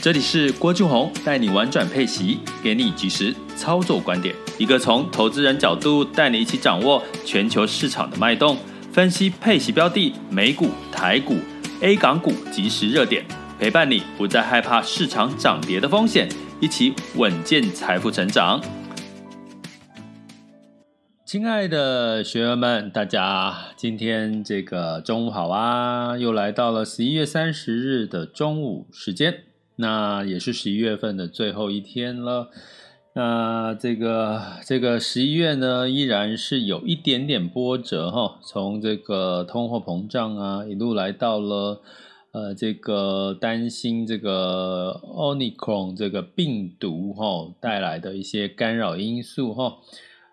这里是郭俊宏带你玩转配息，给你及时操作观点，一个从投资人角度带你一起掌握全球市场的脉动，分析配息标的、美股、台股、A 港股即时热点，陪伴你不再害怕市场涨跌的风险，一起稳健财富成长。亲爱的学员们，大家今天这个中午好啊！又来到了十一月三十日的中午时间。那也是十一月份的最后一天了。那这个这个十一月呢，依然是有一点点波折哈。从这个通货膨胀啊，一路来到了呃这个担心这个 Omicron 这个病毒哈带来的一些干扰因素哈。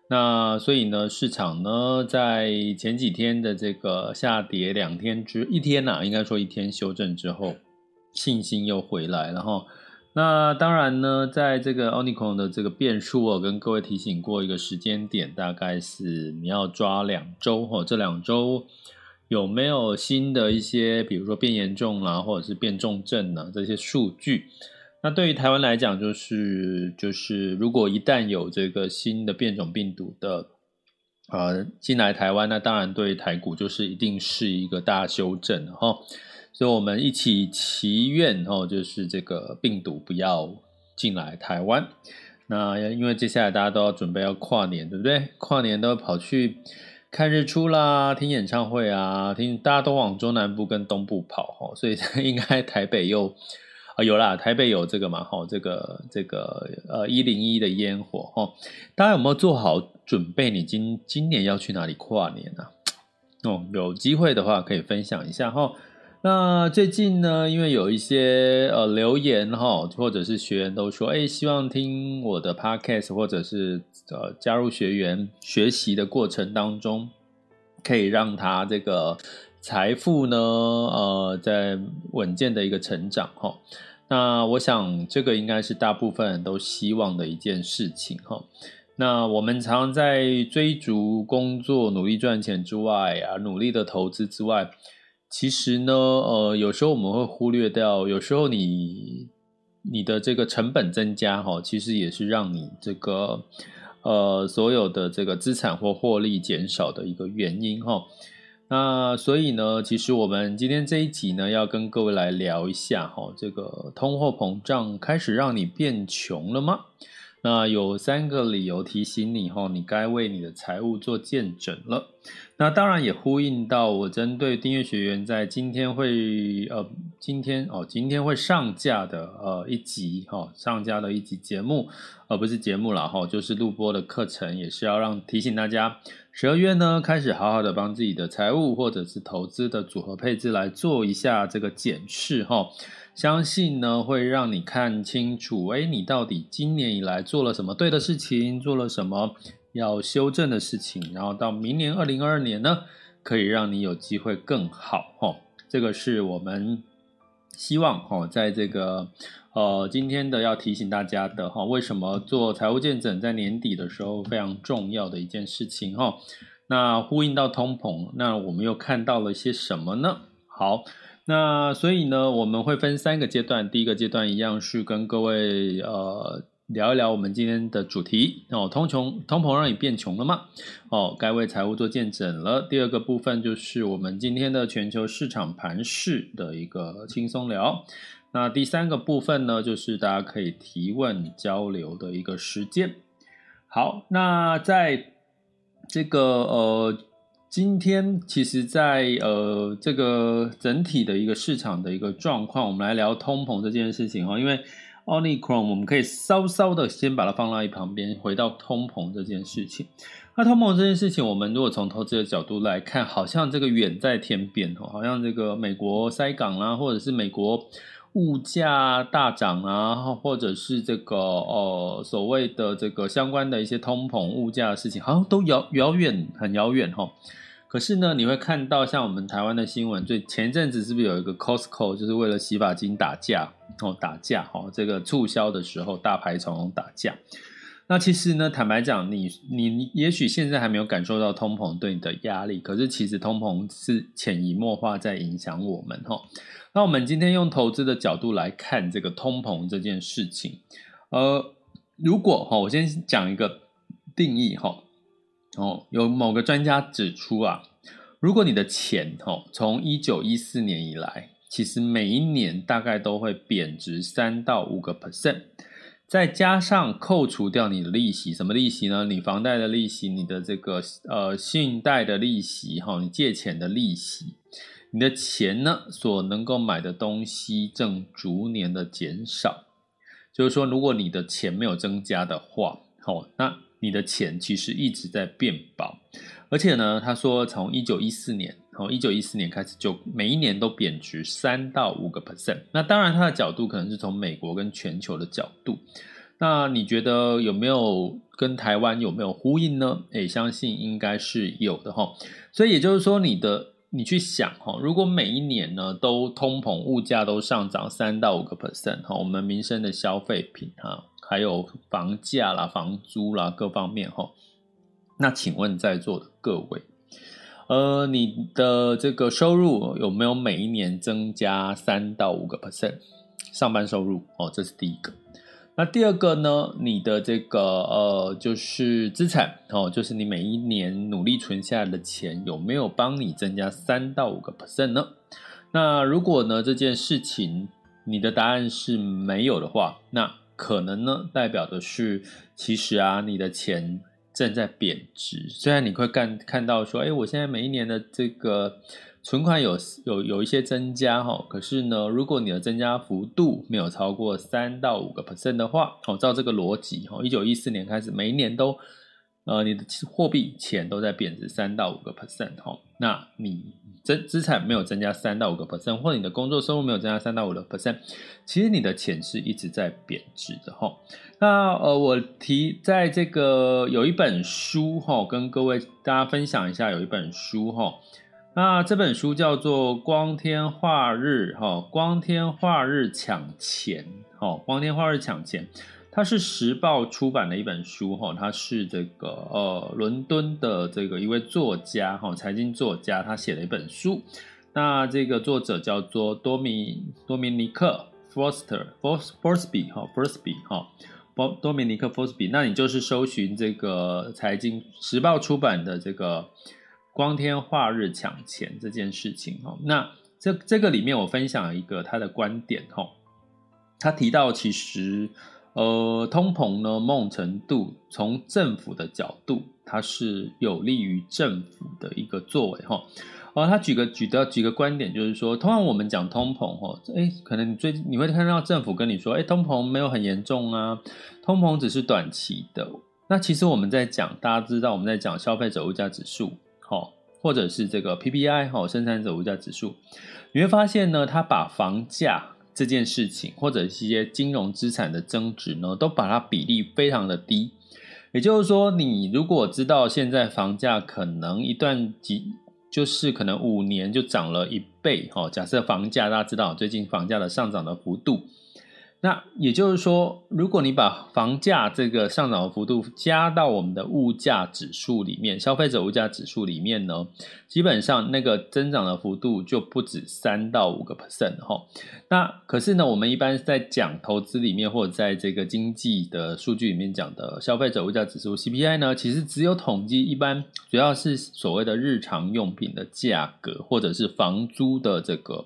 那所以呢，市场呢在前几天的这个下跌两天之一天呐、应该说一天修正之后。信心又回来了哈，那当然呢，在这个 Omicron 的这个变数，我跟各位提醒过一个时间点，大概是你要抓两周哈，这两周有没有新的一些，比如说变严重啦，或者是变重症呢这些数据？那对于台湾来讲，就是就是如果一旦有这个新的变种病毒的呃进来台湾，那当然对台股就是一定是一个大修正哈。所以，我们一起祈愿哦，就是这个病毒不要进来台湾。那因为接下来大家都要准备要跨年，对不对？跨年都跑去看日出啦，听演唱会啊，听大家都往中南部跟东部跑哈，所以 应该台北又啊有啦，台北有这个嘛哈，这个这个呃一零一的烟火哈，大家有没有做好准备？你今今年要去哪里跨年呢？哦，有机会的话可以分享一下哈。那最近呢，因为有一些呃留言哈，或者是学员都说，哎，希望听我的 podcast，或者是呃加入学员学习的过程当中，可以让他这个财富呢，呃，在稳健的一个成长哈。那我想这个应该是大部分人都希望的一件事情哈。那我们常在追逐工作、努力赚钱之外啊，努力的投资之外。其实呢，呃，有时候我们会忽略掉，有时候你你的这个成本增加哈，其实也是让你这个呃所有的这个资产或获利减少的一个原因哈。那所以呢，其实我们今天这一集呢，要跟各位来聊一下哈，这个通货膨胀开始让你变穷了吗？那有三个理由提醒你哈，你该为你的财务做见证了。那当然也呼应到我针对订阅学员在今天会呃今天哦今天会上架的呃一集哈、哦、上架的一集节目，而、呃、不是节目了哈、哦，就是录播的课程，也是要让提醒大家十二月呢开始好好的帮自己的财务或者是投资的组合配置来做一下这个检视哈。哦相信呢，会让你看清楚，哎，你到底今年以来做了什么对的事情，做了什么要修正的事情，然后到明年二零二二年呢，可以让你有机会更好，哈，这个是我们希望，哈，在这个呃今天的要提醒大家的，哈，为什么做财务见证在年底的时候非常重要的一件事情，哈，那呼应到通膨，那我们又看到了些什么呢？好。那所以呢，我们会分三个阶段。第一个阶段一样是跟各位呃聊一聊我们今天的主题哦，通穷通膨让你变穷了吗？哦，该为财务做见证了。第二个部分就是我们今天的全球市场盘势的一个轻松聊。那第三个部分呢，就是大家可以提问交流的一个时间。好，那在这个呃。今天其实在，呃这个整体的一个市场的一个状况，我们来聊通膨这件事情哈。因为 Omicron 我们可以稍稍的先把它放到一旁边，回到通膨这件事情。那通膨这件事情，我们如果从投资的角度来看，好像这个远在天边哦，好像这个美国塞港啊，或者是美国物价大涨啊，或者是这个呃所谓的这个相关的一些通膨物价的事情，好像都遥遥远很遥远哈。可是呢，你会看到像我们台湾的新闻，最前一阵子是不是有一个 Costco 就是为了洗发精打架哦，打架哈，这个促销的时候大排长龙打架。那其实呢，坦白讲，你你也许现在还没有感受到通膨对你的压力，可是其实通膨是潜移默化在影响我们哈。那我们今天用投资的角度来看这个通膨这件事情，呃，如果哈，我先讲一个定义哈，哦，有某个专家指出啊，如果你的钱哈，从一九一四年以来，其实每一年大概都会贬值三到五个 percent。再加上扣除掉你的利息，什么利息呢？你房贷的利息，你的这个呃信贷的利息，哈，你借钱的利息，你的钱呢所能够买的东西正逐年的减少。就是说，如果你的钱没有增加的话，好，那你的钱其实一直在变薄。而且呢，他说从一九一四年。从一九一四年开始，就每一年都贬值三到五个 percent。那当然，它的角度可能是从美国跟全球的角度。那你觉得有没有跟台湾有没有呼应呢？诶，相信应该是有的哈。所以也就是说，你的你去想哈，如果每一年呢都通膨，物价都上涨三到五个 percent 哈，我们民生的消费品哈，还有房价啦、房租啦各方面哈，那请问在座的各位？呃，你的这个收入有没有每一年增加三到五个 percent？上班收入哦，这是第一个。那第二个呢？你的这个呃，就是资产哦，就是你每一年努力存下来的钱有没有帮你增加三到五个 percent 呢？那如果呢，这件事情你的答案是没有的话，那可能呢代表的是，其实啊，你的钱。正在贬值，虽然你会看看到说，哎，我现在每一年的这个存款有有有一些增加哈，可是呢，如果你的增加幅度没有超过三到五个 percent 的话，哦，照这个逻辑哈，一九一四年开始，每一年都，呃，你的货币钱都在贬值三到五个 percent 哈，那你。资资产没有增加三到五个 percent，或你的工作收入没有增加三到五个 percent，其实你的钱是一直在贬值的哈。那呃，我提在这个有一本书哈，跟各位大家分享一下，有一本书哈。那这本书叫做《光天化日》哈，《光天化日抢钱》哈，《光天化日抢钱》。它是时报出版的一本书哈，它是这个呃伦敦的这个一位作家哈，财经作家，他写了一本书。那这个作者叫做多米多米尼克·福斯特·福斯福斯比哈，福斯比哈，多多米尼克·福斯比。那你就是搜寻这个财经时报出版的这个光天化日抢钱这件事情哈。那这这个里面我分享一个他的观点哈，他提到其实。呃，通膨呢，某种程度从政府的角度，它是有利于政府的一个作为哈。呃，他举个举的举个观点，就是说，通常我们讲通膨哈，哎，可能你最你会看到政府跟你说，哎，通膨没有很严重啊，通膨只是短期的。那其实我们在讲，大家知道我们在讲消费者物价指数，哈，或者是这个 PPI 哈，生产者物价指数，你会发现呢，它把房价。这件事情，或者一些金融资产的增值呢，都把它比例非常的低。也就是说，你如果知道现在房价可能一段几，就是可能五年就涨了一倍，哈，假设房价大家知道最近房价的上涨的幅度。那也就是说，如果你把房价这个上涨的幅度加到我们的物价指数里面，消费者物价指数里面呢，基本上那个增长的幅度就不止三到五个 percent 哈。那可是呢，我们一般在讲投资里面或者在这个经济的数据里面讲的消费者物价指数 CPI 呢，其实只有统计一般主要是所谓的日常用品的价格或者是房租的这个。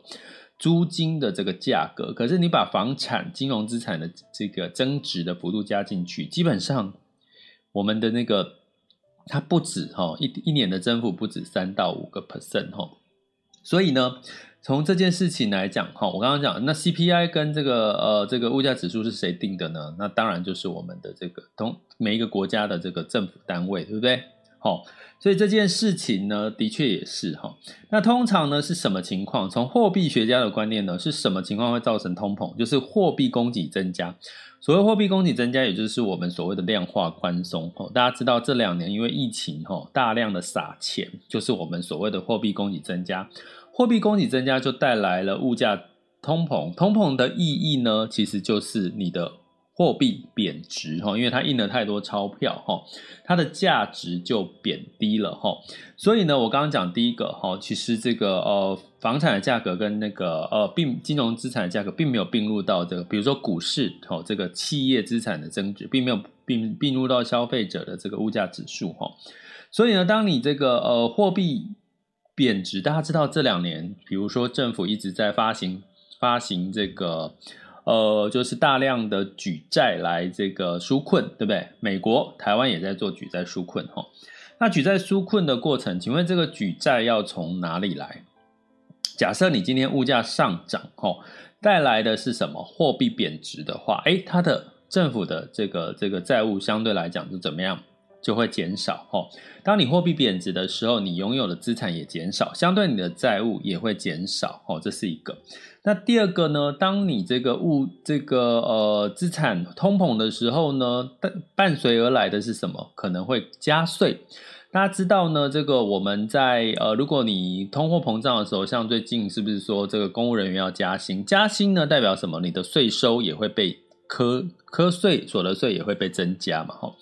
租金的这个价格，可是你把房产、金融资产的这个增值的幅度加进去，基本上我们的那个它不止哈一一年的增幅不止三到五个 percent 哈，所以呢，从这件事情来讲哈，我刚刚讲那 CPI 跟这个呃这个物价指数是谁定的呢？那当然就是我们的这个同每一个国家的这个政府单位，对不对？好，所以这件事情呢，的确也是哈。那通常呢是什么情况？从货币学家的观念呢，是什么情况会造成通膨？就是货币供给增加。所谓货币供给增加，也就是我们所谓的量化宽松。哦大家知道这两年因为疫情哈大量的撒钱，就是我们所谓的货币供给增加。货币供给增加就带来了物价通膨。通膨的意义呢，其实就是你的。货币贬值哈，因为它印了太多钞票哈，它的价值就贬低了哈。所以呢，我刚刚讲第一个哈，其实这个呃房产的价格跟那个呃并金融资产的价格并没有并入到这个，比如说股市哦，这个企业资产的增值并没有并并入到消费者的这个物价指数哈。所以呢，当你这个呃货币贬值，大家知道这两年，比如说政府一直在发行发行这个。呃，就是大量的举债来这个纾困，对不对？美国、台湾也在做举债纾困，哈。那举债纾困的过程，请问这个举债要从哪里来？假设你今天物价上涨，哈，带来的是什么？货币贬值的话，诶，它的政府的这个这个债务相对来讲是怎么样？就会减少，哈。当你货币贬值的时候，你拥有的资产也减少，相对你的债务也会减少，哦，这是一个。那第二个呢？当你这个物这个呃资产通膨的时候呢，伴伴随而来的是什么？可能会加税。大家知道呢，这个我们在呃，如果你通货膨胀的时候，像最近是不是说这个公务人员要加薪？加薪呢代表什么？你的税收也会被科科税，所得税也会被增加嘛？哈。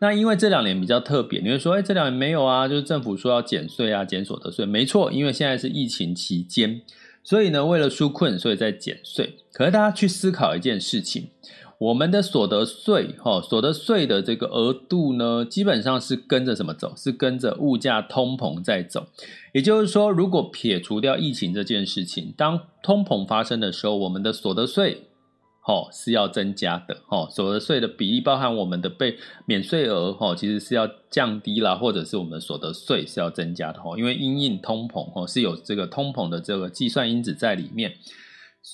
那因为这两年比较特别，你会说，哎，这两年没有啊？就是政府说要减税啊，减所得税。没错，因为现在是疫情期间。所以呢，为了纾困，所以在减税。可是大家去思考一件事情，我们的所得税，哈，所得税的这个额度呢，基本上是跟着什么走？是跟着物价通膨在走。也就是说，如果撇除掉疫情这件事情，当通膨发生的时候，我们的所得税。哦，是要增加的哦，所得税的比例包含我们的被免税额哦，其实是要降低啦，或者是我们所得税是要增加的哦，因为因应通膨哦，是有这个通膨的这个计算因子在里面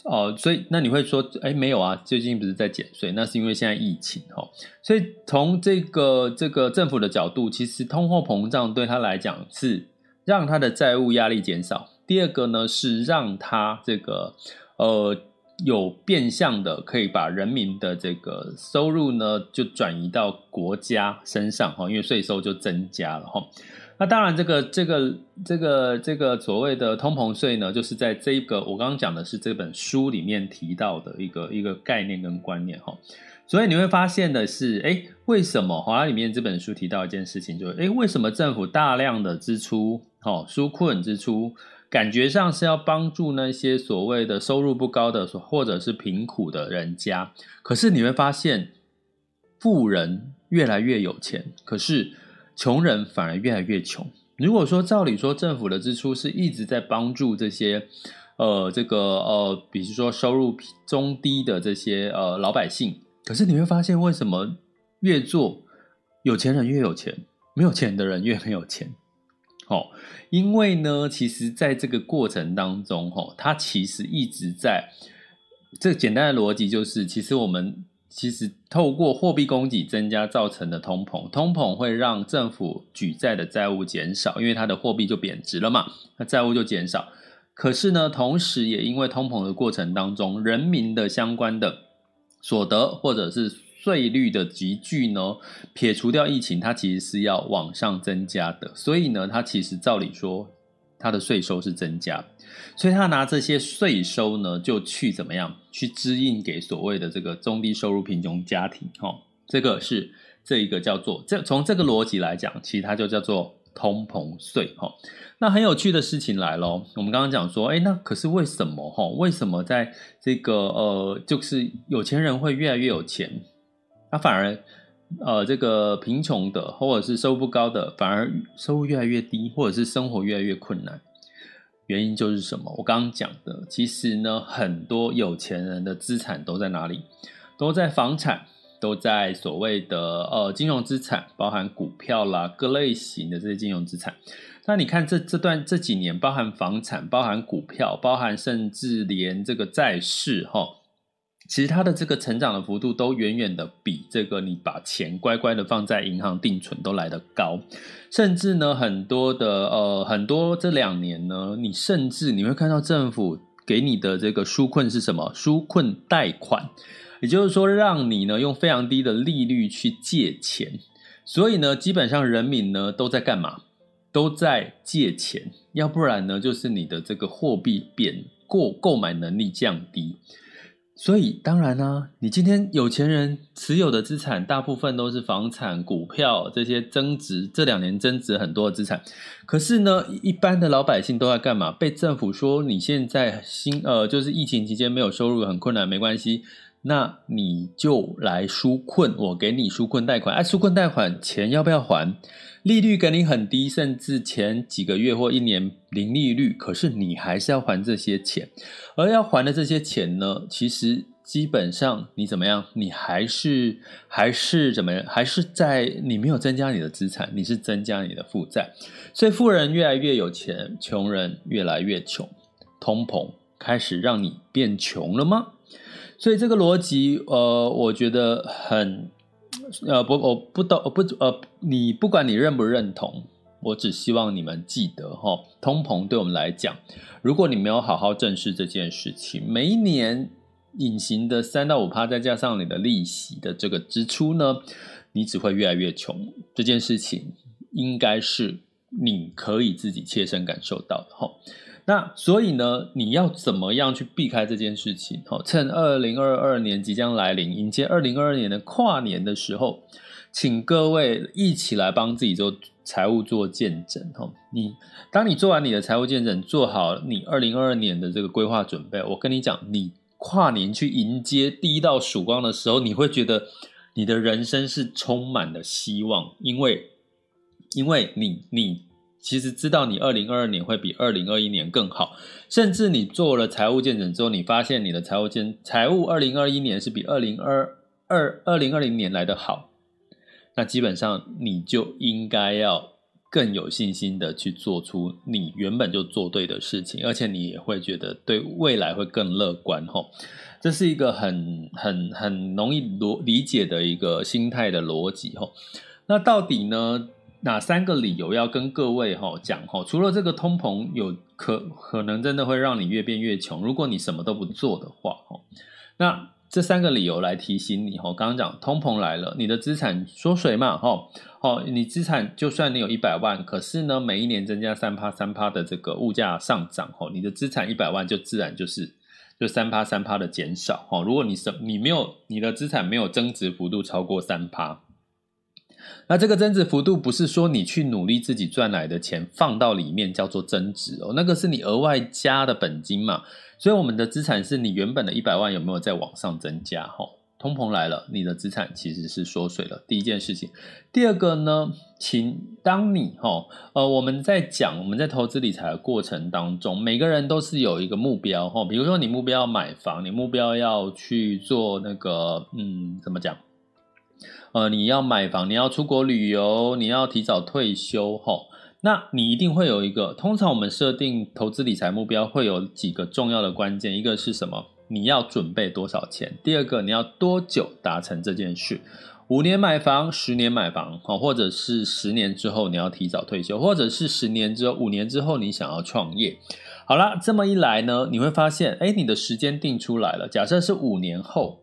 哦，所以那你会说，哎，没有啊，最近不是在减税？那是因为现在疫情哦，所以从这个这个政府的角度，其实通货膨胀对他来讲是让他的债务压力减少，第二个呢是让他这个呃。有变相的可以把人民的这个收入呢，就转移到国家身上哈，因为税收就增加了哈。那当然，这个这个这个这个所谓的通膨税呢，就是在这个我刚刚讲的是这本书里面提到的一个一个概念跟观念哈。所以你会发现的是，哎，为什么华里面这本书提到一件事情，就是哎，为什么政府大量的支出，哈，纾困支出？感觉上是要帮助那些所谓的收入不高的，或者是贫苦的人家。可是你会发现，富人越来越有钱，可是穷人反而越来越穷。如果说照理说，政府的支出是一直在帮助这些，呃，这个呃，比如说收入中低的这些呃老百姓，可是你会发现，为什么越做有钱人越有钱，没有钱的人越没有钱？哦，因为呢，其实在这个过程当中，哈，它其实一直在这简单的逻辑就是，其实我们其实透过货币供给增加造成的通膨，通膨会让政府举债的债务减少，因为它的货币就贬值了嘛，那债务就减少。可是呢，同时也因为通膨的过程当中，人民的相关的所得或者是税率的急剧呢，撇除掉疫情，它其实是要往上增加的。所以呢，它其实照理说，它的税收是增加，所以他拿这些税收呢，就去怎么样，去支应给所谓的这个中低收入贫穷家庭。哈，这个是这一个叫做这从这个逻辑来讲，其实它就叫做通膨税。哈，那很有趣的事情来咯，我们刚刚讲说，哎，那可是为什么？哈，为什么在这个呃，就是有钱人会越来越有钱？他反而，呃，这个贫穷的或者是收入不高的，反而收入越来越低，或者是生活越来越困难。原因就是什么？我刚刚讲的，其实呢，很多有钱人的资产都在哪里？都在房产，都在所谓的呃金融资产，包含股票啦，各类型的这些金融资产。那你看这这段这几年，包含房产，包含股票，包含甚至连这个债市，哈。其实它的这个成长的幅度都远远的比这个你把钱乖乖的放在银行定存都来得高，甚至呢，很多的呃很多这两年呢，你甚至你会看到政府给你的这个纾困是什么？纾困贷款，也就是说让你呢用非常低的利率去借钱，所以呢，基本上人民呢都在干嘛？都在借钱，要不然呢就是你的这个货币贬过购买能力降低。所以当然呢、啊，你今天有钱人持有的资产大部分都是房产、股票这些增值，这两年增值很多的资产。可是呢，一般的老百姓都在干嘛？被政府说你现在新呃，就是疫情期间没有收入很困难，没关系，那你就来纾困，我给你纾困贷款。哎，纾困贷款钱要不要还？利率给你很低，甚至前几个月或一年零利率，可是你还是要还这些钱，而要还的这些钱呢，其实基本上你怎么样，你还是还是怎么样，还是在你没有增加你的资产，你是增加你的负债，所以富人越来越有钱，穷人越来越穷，通膨开始让你变穷了吗？所以这个逻辑，呃，我觉得很。呃不，我不懂，不呃，你不管你认不认同，我只希望你们记得哈，通膨对我们来讲，如果你没有好好正视这件事情，每一年隐形的三到五趴，再加上你的利息的这个支出呢，你只会越来越穷。这件事情应该是你可以自己切身感受到的哈。那所以呢，你要怎么样去避开这件事情？好，趁二零二二年即将来临，迎接二零二二年的跨年的时候，请各位一起来帮自己做财务做见证。哈，你当你做完你的财务见证，做好你二零二二年的这个规划准备，我跟你讲，你跨年去迎接第一道曙光的时候，你会觉得你的人生是充满了希望，因为因为你你。其实知道你二零二二年会比二零二一年更好，甚至你做了财务见证之后，你发现你的财务见财务二零二一年是比二零二二二零二零年来的好，那基本上你就应该要更有信心的去做出你原本就做对的事情，而且你也会觉得对未来会更乐观吼。这是一个很很很容易逻理解的一个心态的逻辑吼。那到底呢？哪三个理由要跟各位哈讲哈？除了这个通膨有可可能真的会让你越变越穷，如果你什么都不做的话哈，那这三个理由来提醒你哈。刚刚讲通膨来了，你的资产缩水嘛哈，哦，你资产就算你有一百万，可是呢每一年增加三趴三趴的这个物价上涨哈，你的资产一百万就自然就是就三趴三趴的减少哈。如果你什你没有你的资产没有增值幅度超过三趴。那这个增值幅度不是说你去努力自己赚来的钱放到里面叫做增值哦，那个是你额外加的本金嘛。所以我们的资产是你原本的一百万有没有在往上增加？哈，通膨来了，你的资产其实是缩水了。第一件事情，第二个呢，请当你哈呃我们在讲我们在投资理财的过程当中，每个人都是有一个目标哈，比如说你目标要买房，你目标要去做那个嗯怎么讲？呃，你要买房，你要出国旅游，你要提早退休，吼，那你一定会有一个。通常我们设定投资理财目标会有几个重要的关键，一个是什么？你要准备多少钱？第二个，你要多久达成这件事？五年买房，十年买房，好，或者是十年之后你要提早退休，或者是十年之后、五年之后你想要创业。好啦，这么一来呢，你会发现，诶，你的时间定出来了。假设是五年后。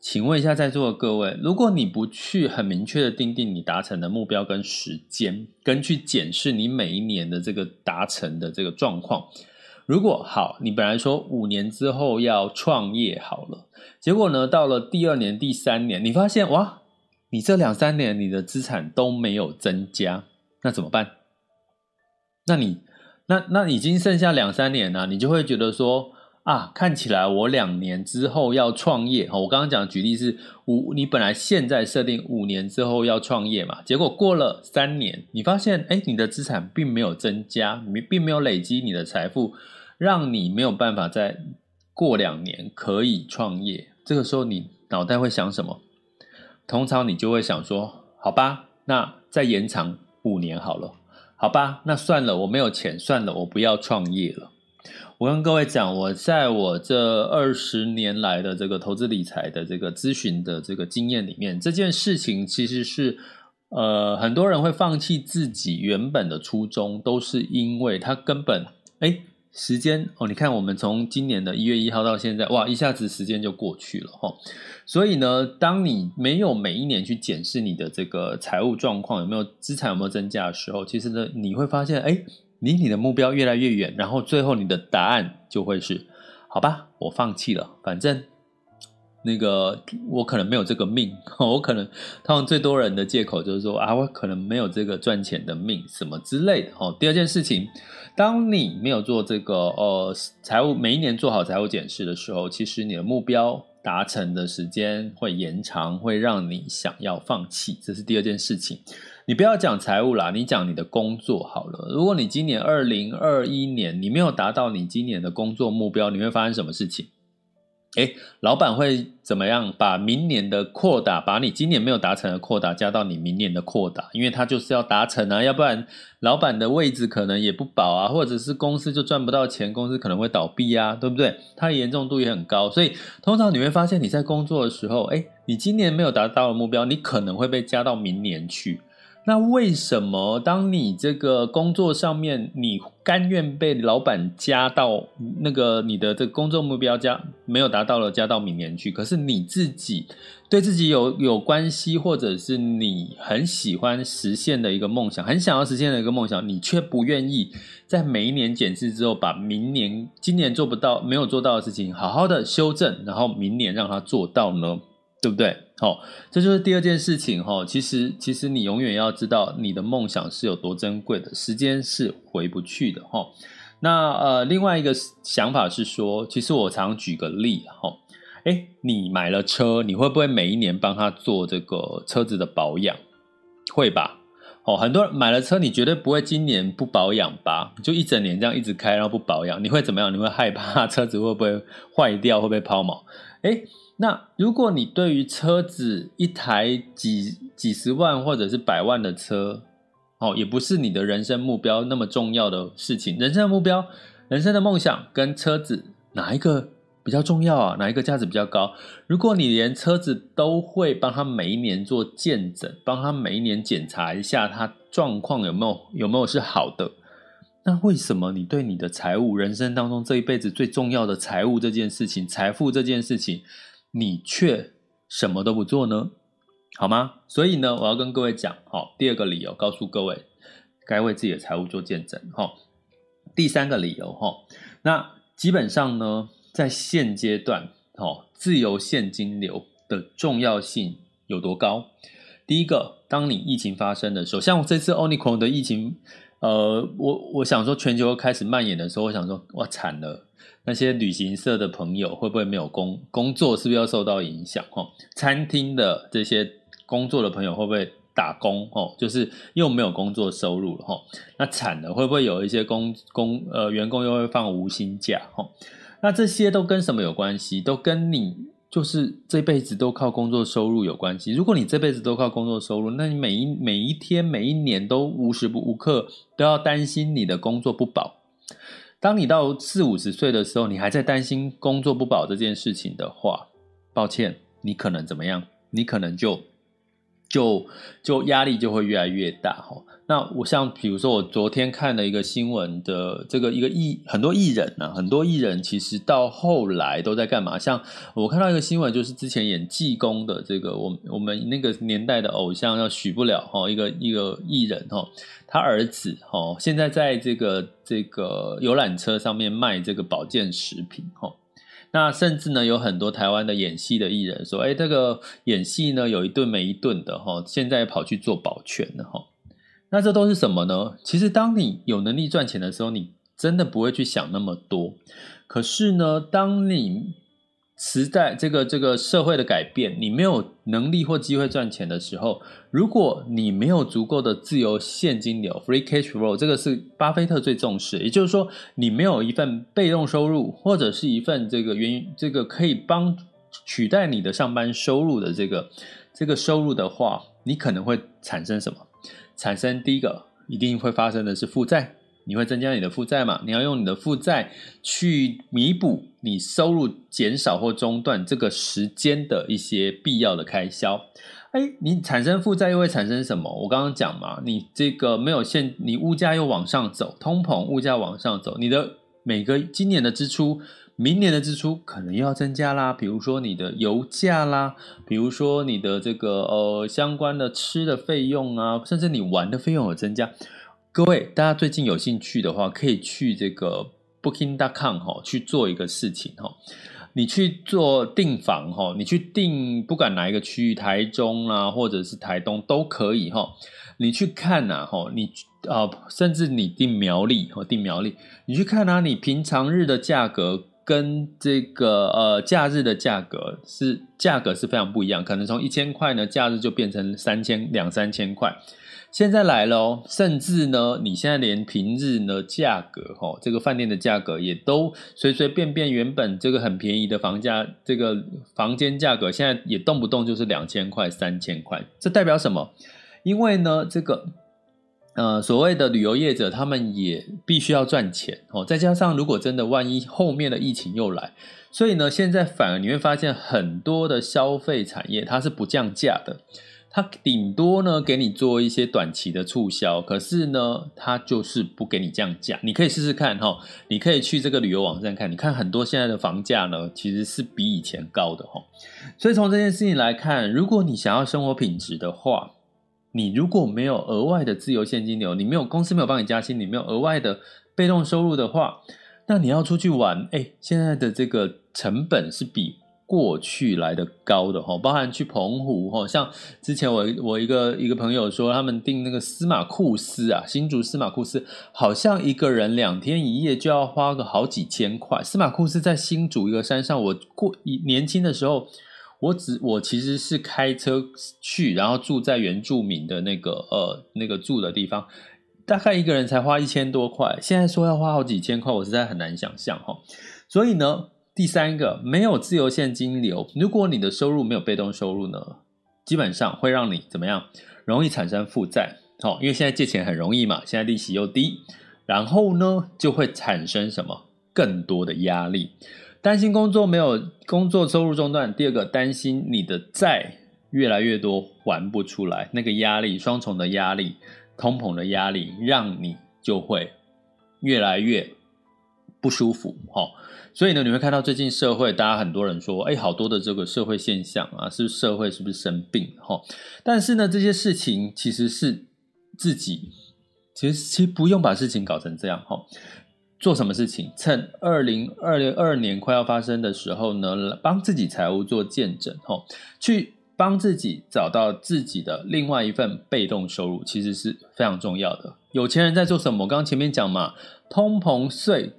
请问一下在座的各位，如果你不去很明确的定定你达成的目标跟时间，跟去检视你每一年的这个达成的这个状况，如果好，你本来说五年之后要创业好了，结果呢，到了第二年、第三年，你发现哇，你这两三年你的资产都没有增加，那怎么办？那你那那已经剩下两三年了，你就会觉得说。啊，看起来我两年之后要创业。我刚刚讲举例是五，你本来现在设定五年之后要创业嘛，结果过了三年，你发现，哎，你的资产并没有增加，你并没有累积你的财富，让你没有办法再过两年可以创业。这个时候你脑袋会想什么？通常你就会想说，好吧，那再延长五年好了，好吧，那算了，我没有钱，算了，我不要创业了。我跟各位讲，我在我这二十年来的这个投资理财的这个咨询的这个经验里面，这件事情其实是，呃，很多人会放弃自己原本的初衷，都是因为他根本，哎，时间哦，你看我们从今年的一月一号到现在，哇，一下子时间就过去了哈。所以呢，当你没有每一年去检视你的这个财务状况有没有资产有没有增加的时候，其实呢，你会发现，哎。离你的目标越来越远，然后最后你的答案就会是：好吧，我放弃了，反正那个我可能没有这个命，我可能通常最多人的借口就是说啊，我可能没有这个赚钱的命，什么之类的。哦，第二件事情，当你没有做这个呃财务每一年做好财务检视的时候，其实你的目标达成的时间会延长，会让你想要放弃，这是第二件事情。你不要讲财务啦，你讲你的工作好了。如果你今年二零二一年你没有达到你今年的工作目标，你会发生什么事情？诶，老板会怎么样？把明年的扩大，把你今年没有达成的扩大加到你明年的扩大，因为他就是要达成啊，要不然老板的位置可能也不保啊，或者是公司就赚不到钱，公司可能会倒闭啊，对不对？它严重度也很高，所以通常你会发现你在工作的时候，诶，你今年没有达到的目标，你可能会被加到明年去。那为什么当你这个工作上面，你甘愿被老板加到那个你的这个工作目标加没有达到了，加到明年去？可是你自己对自己有有关系，或者是你很喜欢实现的一个梦想，很想要实现的一个梦想，你却不愿意在每一年检视之后，把明年、今年做不到、没有做到的事情，好好的修正，然后明年让它做到呢？对不对？好、这就是第二件事情哈、其实，其实你永远要知道你的梦想是有多珍贵的，时间是回不去的哈、哦。那呃，另外一个想法是说，其实我常举个例哈。哎、你买了车，你会不会每一年帮他做这个车子的保养？会吧？哦，很多人买了车，你绝对不会今年不保养吧？就一整年这样一直开，然后不保养，你会怎么样？你会害怕 车子会不会坏掉，会不会抛锚？哎。那如果你对于车子一台几几十万或者是百万的车，哦，也不是你的人生目标那么重要的事情。人生的目标、人生的梦想跟车子哪一个比较重要啊？哪一个价值比较高？如果你连车子都会帮他每一年做健诊，帮他每一年检查一下他状况有没有有没有是好的，那为什么你对你的财务、人生当中这一辈子最重要的财务这件事情、财富这件事情？你却什么都不做呢？好吗？所以呢，我要跟各位讲，好，第二个理由，告诉各位，该为自己的财务做见证，哈。第三个理由，哈，那基本上呢，在现阶段，哈，自由现金流的重要性有多高？第一个，当你疫情发生的时候，像我这次 Omicron 的疫情，呃，我我想说全球开始蔓延的时候，我想说，哇，惨了。那些旅行社的朋友会不会没有工工作？是不是要受到影响？哦，餐厅的这些工作的朋友会不会打工？哦，就是又没有工作收入了。哈，那惨了，会不会有一些工工呃员工又会放无薪假？哈，那这些都跟什么有关系？都跟你就是这辈子都靠工作收入有关系。如果你这辈子都靠工作收入，那你每一每一天每一年都无时无刻都要担心你的工作不保。当你到四五十岁的时候，你还在担心工作不保这件事情的话，抱歉，你可能怎么样？你可能就就就压力就会越来越大哈。那我像比如说，我昨天看了一个新闻的这个一个艺很多艺人啊，很多艺人其实到后来都在干嘛？像我看到一个新闻，就是之前演济公的这个我我们那个年代的偶像叫许不了哈，一个一个艺人哈，他儿子哈现在在这个这个游览车上面卖这个保健食品哈。那甚至呢有很多台湾的演戏的艺人说，哎，这个演戏呢有一顿没一顿的哈，现在跑去做保全了哈。那这都是什么呢？其实，当你有能力赚钱的时候，你真的不会去想那么多。可是呢，当你时代这个这个社会的改变，你没有能力或机会赚钱的时候，如果你没有足够的自由现金流 （free cash flow），这个是巴菲特最重视。也就是说，你没有一份被动收入，或者是一份这个原因这个可以帮取代你的上班收入的这个这个收入的话，你可能会产生什么？产生第一个一定会发生的是负债，你会增加你的负债嘛？你要用你的负债去弥补你收入减少或中断这个时间的一些必要的开销。哎，你产生负债又会产生什么？我刚刚讲嘛，你这个没有现，你物价又往上走，通膨，物价往上走，你的每个今年的支出，明年的支出可能又要增加啦。比如说你的油价啦，比如说你的这个呃相关的吃的费用啊，甚至你玩的费用有增加。各位，大家最近有兴趣的话，可以去这个 booking dot com 哈去做一个事情哈。你去做订房哈，你去订不管哪一个区域，台中啊，或者是台东都可以哈。你去看呐哈，你啊，甚至你订苗栗哈，订苗栗，你去看啊，你平常日的价格跟这个呃假日的价格是价格是非常不一样，可能从一千块呢，假日就变成三千两三千块。现在来了，甚至呢，你现在连平日呢价格，哈，这个饭店的价格也都随随便便，原本这个很便宜的房价，这个房间价格，现在也动不动就是两千块、三千块。这代表什么？因为呢，这个呃，所谓的旅游业者，他们也必须要赚钱哦。再加上，如果真的万一后面的疫情又来，所以呢，现在反而你会发现很多的消费产业它是不降价的。它顶多呢给你做一些短期的促销，可是呢，它就是不给你降价。你可以试试看哈，你可以去这个旅游网站看，你看很多现在的房价呢，其实是比以前高的哈。所以从这件事情来看，如果你想要生活品质的话，你如果没有额外的自由现金流，你没有公司没有帮你加薪，你没有额外的被动收入的话，那你要出去玩，哎，现在的这个成本是比。过去来的高的哈，包含去澎湖哈，像之前我我一个一个朋友说，他们订那个司马库斯啊，新竹司马库斯，好像一个人两天一夜就要花个好几千块。司马库斯在新竹一个山上，我过年轻的时候，我只我其实是开车去，然后住在原住民的那个呃那个住的地方，大概一个人才花一千多块。现在说要花好几千块，我实在很难想象哈。所以呢。第三个，没有自由现金流。如果你的收入没有被动收入呢，基本上会让你怎么样？容易产生负债。好，因为现在借钱很容易嘛，现在利息又低，然后呢，就会产生什么？更多的压力，担心工作没有工作收入中断。第二个，担心你的债越来越多还不出来，那个压力，双重的压力，通膨的压力，让你就会越来越不舒服。好。所以呢，你会看到最近社会，大家很多人说，哎，好多的这个社会现象啊，是不是社会是不是生病？哈，但是呢，这些事情其实是自己，其实其实不用把事情搞成这样，哈。做什么事情？趁二零二二年快要发生的时候呢，帮自己财务做见证，吼，去帮自己找到自己的另外一份被动收入，其实是非常重要的。有钱人在做什么？我刚刚前面讲嘛，通膨税。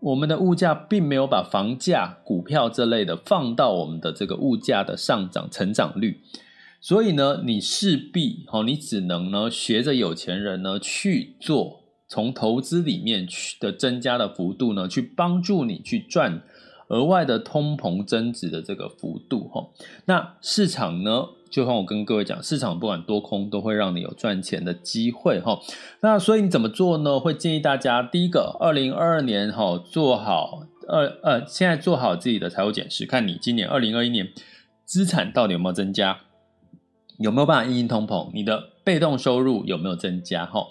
我们的物价并没有把房价、股票这类的放到我们的这个物价的上涨成长率，所以呢，你势必吼，你只能呢学着有钱人呢去做，从投资里面去的增加的幅度呢，去帮助你去赚额外的通膨增值的这个幅度哈。那市场呢？就像我跟各位讲，市场不管多空都会让你有赚钱的机会哈。那所以你怎么做呢？会建议大家，第一个，二零二二年哈做好二呃，现在做好自己的财务检视，看你今年二零二一年资产到底有没有增加，有没有办法因应通膨，你的被动收入有没有增加哈。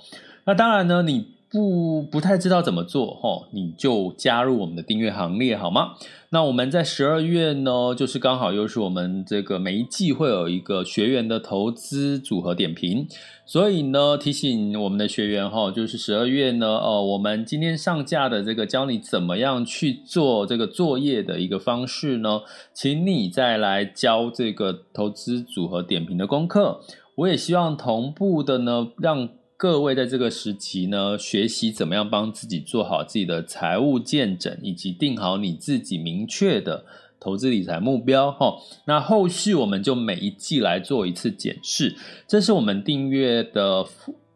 那当然呢，你。不不太知道怎么做齁，你就加入我们的订阅行列好吗？那我们在十二月呢，就是刚好又是我们这个每一季会有一个学员的投资组合点评，所以呢，提醒我们的学员齁，就是十二月呢，呃，我们今天上架的这个教你怎么样去做这个作业的一个方式呢，请你再来教这个投资组合点评的功课。我也希望同步的呢，让。各位在这个时期呢，学习怎么样帮自己做好自己的财务见证，以及定好你自己明确的投资理财目标哈。那后续我们就每一季来做一次检视，这是我们订阅的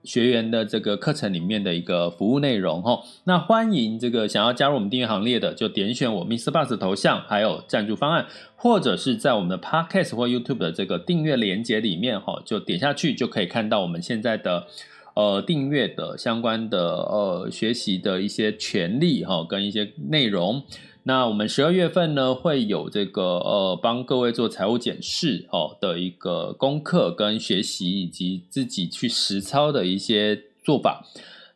学员的这个课程里面的一个服务内容哈。那欢迎这个想要加入我们订阅行列的，就点选我 Mr. Bus 头像，还有赞助方案，或者是在我们的 Podcast 或 YouTube 的这个订阅连接里面哈，就点下去就可以看到我们现在的。呃订阅的相关的呃学习的一些权利哈、跟一些内容。那我们十二月份呢，会有这个呃帮各位做财务检视哦的一个功课跟学习，以及自己去实操的一些做法。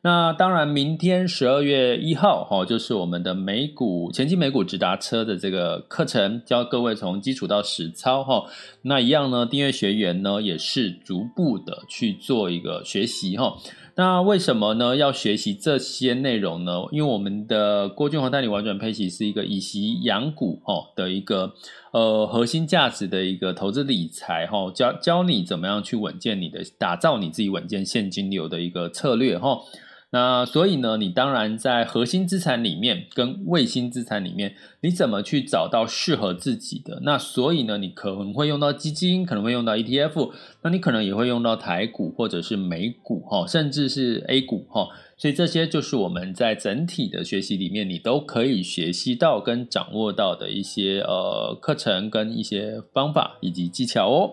那当然，明天十二月一号哈，就是我们的美股前期美股直达车的这个课程，教各位从基础到实操哈。那一样呢，订阅学员呢也是逐步的去做一个学习哈。那为什么呢？要学习这些内容呢？因为我们的郭俊宏带你玩转配息是一个以息养股哦的一个呃核心价值的一个投资理财哈，教教你怎么样去稳健你的打造你自己稳健现金流的一个策略哈。那所以呢，你当然在核心资产里面跟卫星资产里面，你怎么去找到适合自己的？那所以呢，你可能会用到基金，可能会用到 ETF，那你可能也会用到台股或者是美股哈，甚至是 A 股哈。所以这些就是我们在整体的学习里面，你都可以学习到跟掌握到的一些呃课程跟一些方法以及技巧哦。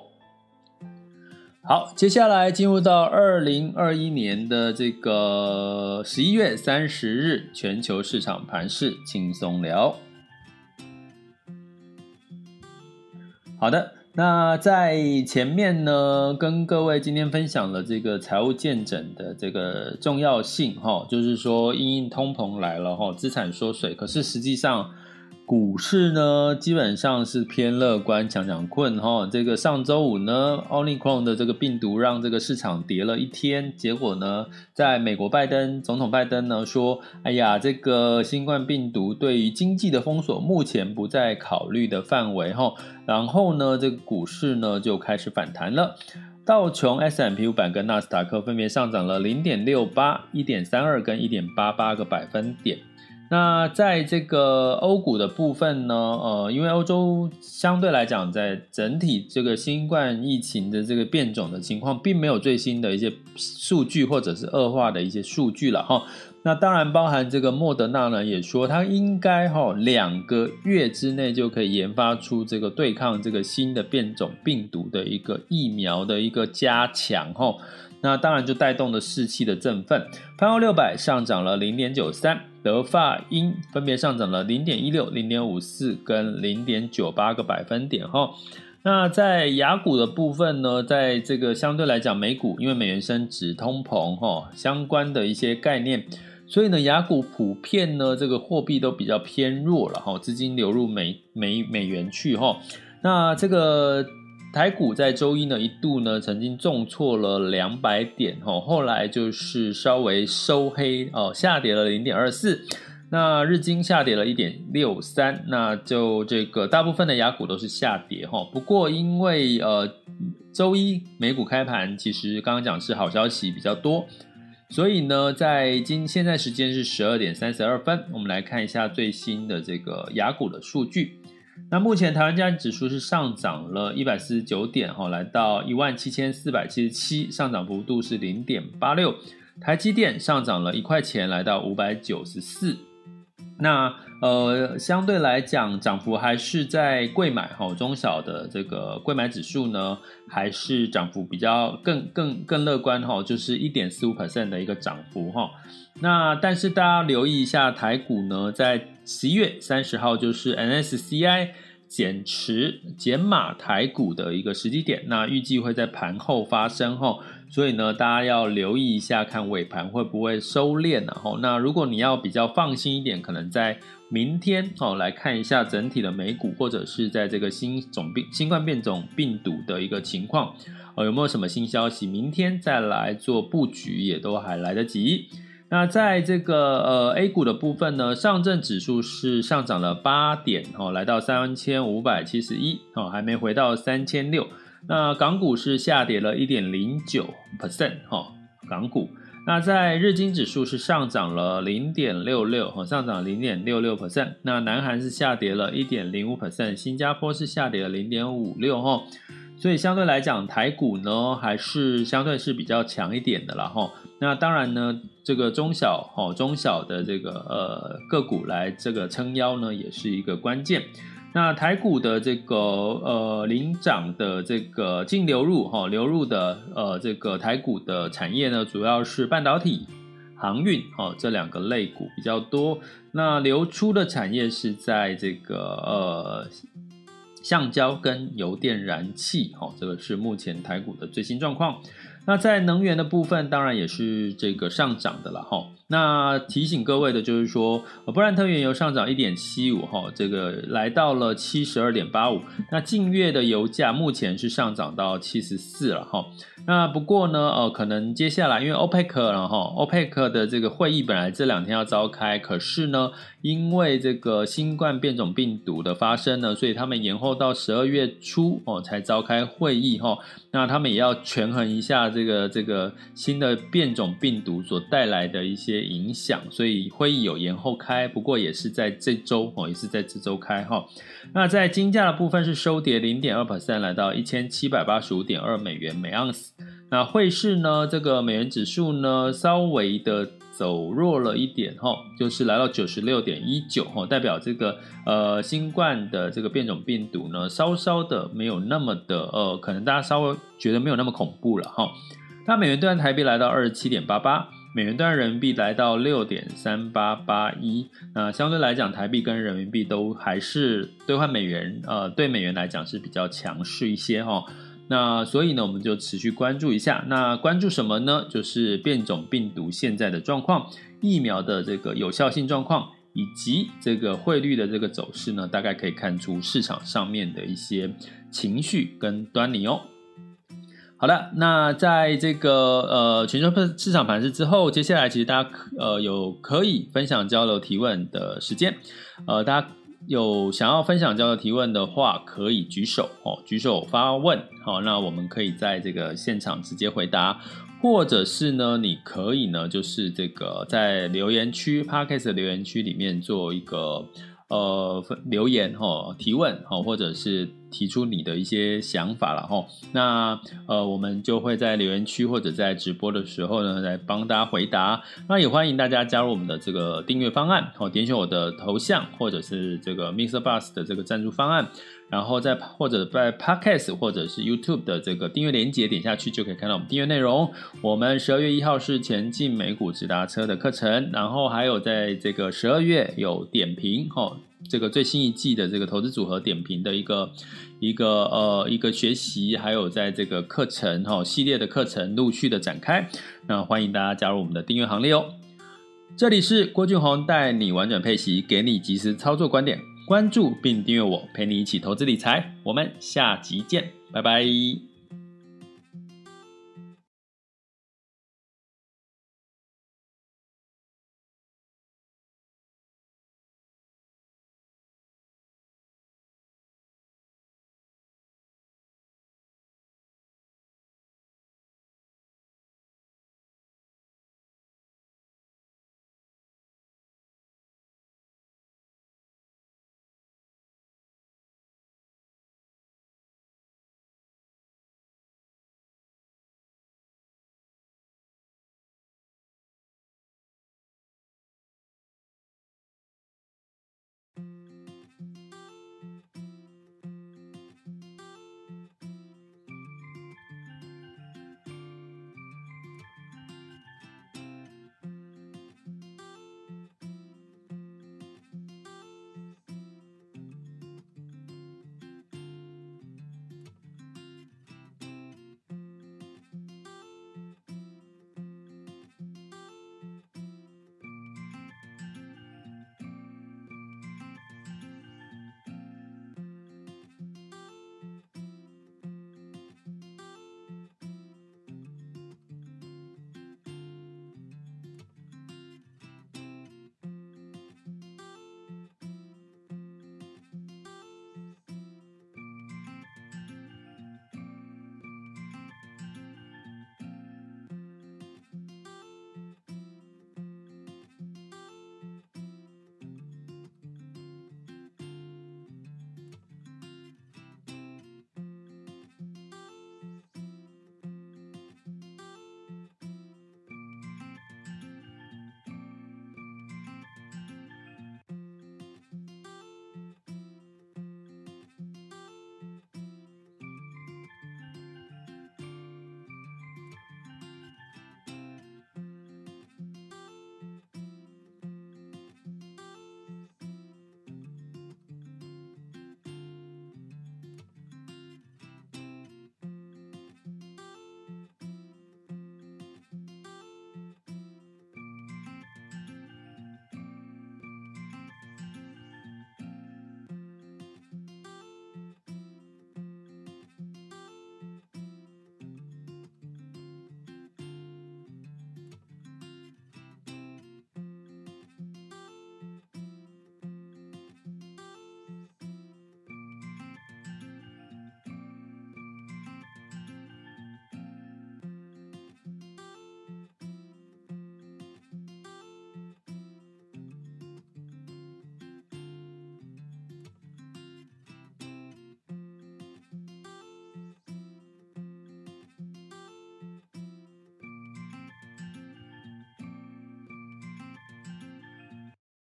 好，接下来进入到二零二一年的这个十一月三十日，全球市场盘势轻松聊。好的，那在前面呢，跟各位今天分享了这个财务见证的这个重要性哈，就是说因应通膨来了哈，资产缩水，可是实际上。股市呢，基本上是偏乐观，强强困哈。这个上周五呢，Omicron 的这个病毒让这个市场跌了一天。结果呢，在美国拜登总统拜登呢说：“哎呀，这个新冠病毒对于经济的封锁目前不在考虑的范围哈。”然后呢，这个股市呢就开始反弹了。道琼 s m p 五百跟纳斯达克分别上涨了零点六八、一点三二跟一点八八个百分点。那在这个欧股的部分呢，呃，因为欧洲相对来讲，在整体这个新冠疫情的这个变种的情况，并没有最新的一些数据或者是恶化的一些数据了哈。那当然包含这个莫德纳呢，也说它应该哈两个月之内就可以研发出这个对抗这个新的变种病毒的一个疫苗的一个加强哈。那当然就带动了士气的振奋，潘欧六百上涨了零点九三，德法英分别上涨了零点一六、零点五四跟零点九八个百分点哈。那在雅股的部分呢，在这个相对来讲，美股因为美元升值、通膨哈相关的一些概念，所以呢，雅股普遍呢这个货币都比较偏弱了哈，资金流入美美美元去哈。那这个。台股在周一呢，一度呢曾经重挫了两百点，吼，后来就是稍微收黑哦，下跌了零点二四，那日经下跌了一点六三，那就这个大部分的雅股都是下跌，哈。不过因为呃周一美股开盘，其实刚刚讲是好消息比较多，所以呢，在今现在时间是十二点三十二分，我们来看一下最新的这个雅股的数据。那目前台湾加权指数是上涨了一百四十九点，哈，来到一万七千四百七十七，上涨幅度是零点八六。台积电上涨了一块钱，来到五百九十四。那呃，相对来讲，涨幅还是在贵买哈，中小的这个贵买指数呢，还是涨幅比较更更更乐观哈，就是一点四五 percent 的一个涨幅哈。那但是大家留意一下台股呢，在十一月三十号就是 N S C I 减持减码台股的一个时机点，那预计会在盘后发生哈，所以呢，大家要留意一下，看尾盘会不会收敛，然后那如果你要比较放心一点，可能在明天哦来看一下整体的美股，或者是在这个新种病新冠变种病毒的一个情况，哦有没有什么新消息，明天再来做布局也都还来得及。那在这个呃 A 股的部分呢，上证指数是上涨了八点哦，来到三千五百七十一哦，还没回到三千六。那港股是下跌了一点零九 percent 哈，港股。那在日经指数是上涨了零点六六哈，上涨零点六六 percent。那南韩是下跌了一点零五 percent，新加坡是下跌了零点五六哈。所以相对来讲，台股呢还是相对是比较强一点的啦哈。那当然呢，这个中小哦中小的这个呃个股来这个撑腰呢，也是一个关键。那台股的这个呃领涨的这个净流入哈、流入的呃这个台股的产业呢，主要是半导体、航运哦这两个类股比较多。那流出的产业是在这个呃橡胶跟油电燃气哦，这个是目前台股的最新状况。那在能源的部分，当然也是这个上涨的了哈。那提醒各位的就是说，呃布兰特原油上涨一点七五哈，这个来到了七十二点八五。那近月的油价目前是上涨到七十四了哈。那不过呢，呃，可能接下来因为 OPEC 了哈，OPEC 的这个会议本来这两天要召开，可是呢，因为这个新冠变种病毒的发生呢，所以他们延后到十二月初哦才召开会议哈。那他们也要权衡一下这个这个新的变种病毒所带来的一些影响，所以会议有延后开，不过也是在这周哦，也是在这周开哈。那在金价的部分是收跌零点二 percent，来到一千七百八十五点二美元每盎司。那汇市呢？这个美元指数呢，稍微的走弱了一点哈，就是来到九十六点一九哈，代表这个呃新冠的这个变种病毒呢，稍稍的没有那么的呃，可能大家稍微觉得没有那么恐怖了哈。那美元兑换台币来到二十七点八八，美元兑人民币来到六点三八八一。那相对来讲，台币跟人民币都还是兑换美元呃，对美元来讲是比较强势一些哈。那所以呢，我们就持续关注一下。那关注什么呢？就是变种病毒现在的状况，疫苗的这个有效性状况，以及这个汇率的这个走势呢，大概可以看出市场上面的一些情绪跟端倪哦。好的，那在这个呃全球市场盘势之后，接下来其实大家呃有可以分享交流提问的时间，呃大家。有想要分享、交流、提问的话，可以举手哦，举手发问，好，那我们可以在这个现场直接回答，或者是呢，你可以呢，就是这个在留言区，Podcast 留言区里面做一个。呃，留言哦，提问哦，或者是提出你的一些想法了哈。那呃，我们就会在留言区或者在直播的时候呢，来帮大家回答。那也欢迎大家加入我们的这个订阅方案，好，点选我的头像，或者是这个 MixerBox 的这个赞助方案。然后在或者在 Podcast 或者是 YouTube 的这个订阅链接点下去，就可以看到我们订阅内容。我们十二月一号是前进美股直达车的课程，然后还有在这个十二月有点评哦，这个最新一季的这个投资组合点评的一个一个呃一个学习，还有在这个课程哈、系列的课程陆续的展开，那欢迎大家加入我们的订阅行列哦。这里是郭俊宏带你玩转配息，给你及时操作观点。关注并订阅我，陪你一起投资理财。我们下集见，拜拜。